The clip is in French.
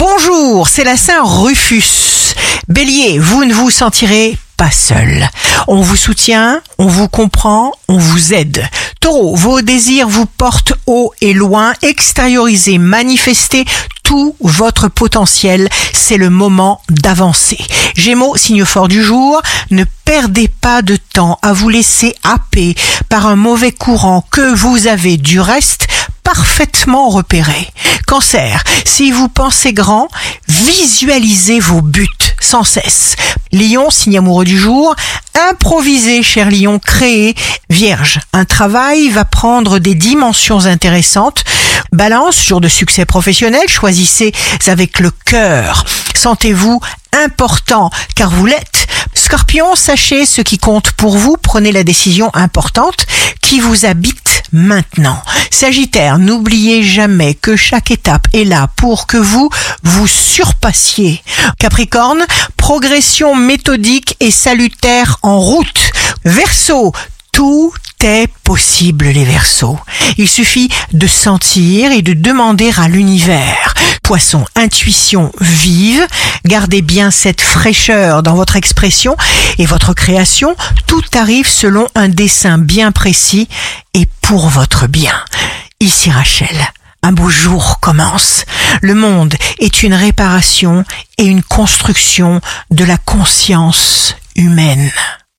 Bonjour, c'est la Saint Rufus. Bélier, vous ne vous sentirez pas seul. On vous soutient, on vous comprend, on vous aide. Taureau, vos désirs vous portent haut et loin, extériorisez, manifestez tout votre potentiel, c'est le moment d'avancer. Gémeaux, signe fort du jour, ne perdez pas de temps à vous laisser happer par un mauvais courant que vous avez du reste parfaitement repéré. Cancer, si vous pensez grand, visualisez vos buts sans cesse. Lion, signe amoureux du jour, improvisez, cher Lion, créez. Vierge, un travail va prendre des dimensions intéressantes. Balance, jour de succès professionnel, choisissez avec le cœur. Sentez-vous important, car vous l'êtes. Scorpion, sachez ce qui compte pour vous, prenez la décision importante qui vous habite maintenant. Sagittaire, n'oubliez jamais que chaque étape est là pour que vous vous surpassiez. Capricorne, progression méthodique et salutaire en route. Verseau, tout est possible les versos. Il suffit de sentir et de demander à l'univers. Poisson, intuition vive, gardez bien cette fraîcheur dans votre expression et votre création. Tout arrive selon un dessin bien précis et pour votre bien. Ici Rachel. Un beau jour commence. Le monde est une réparation et une construction de la conscience humaine.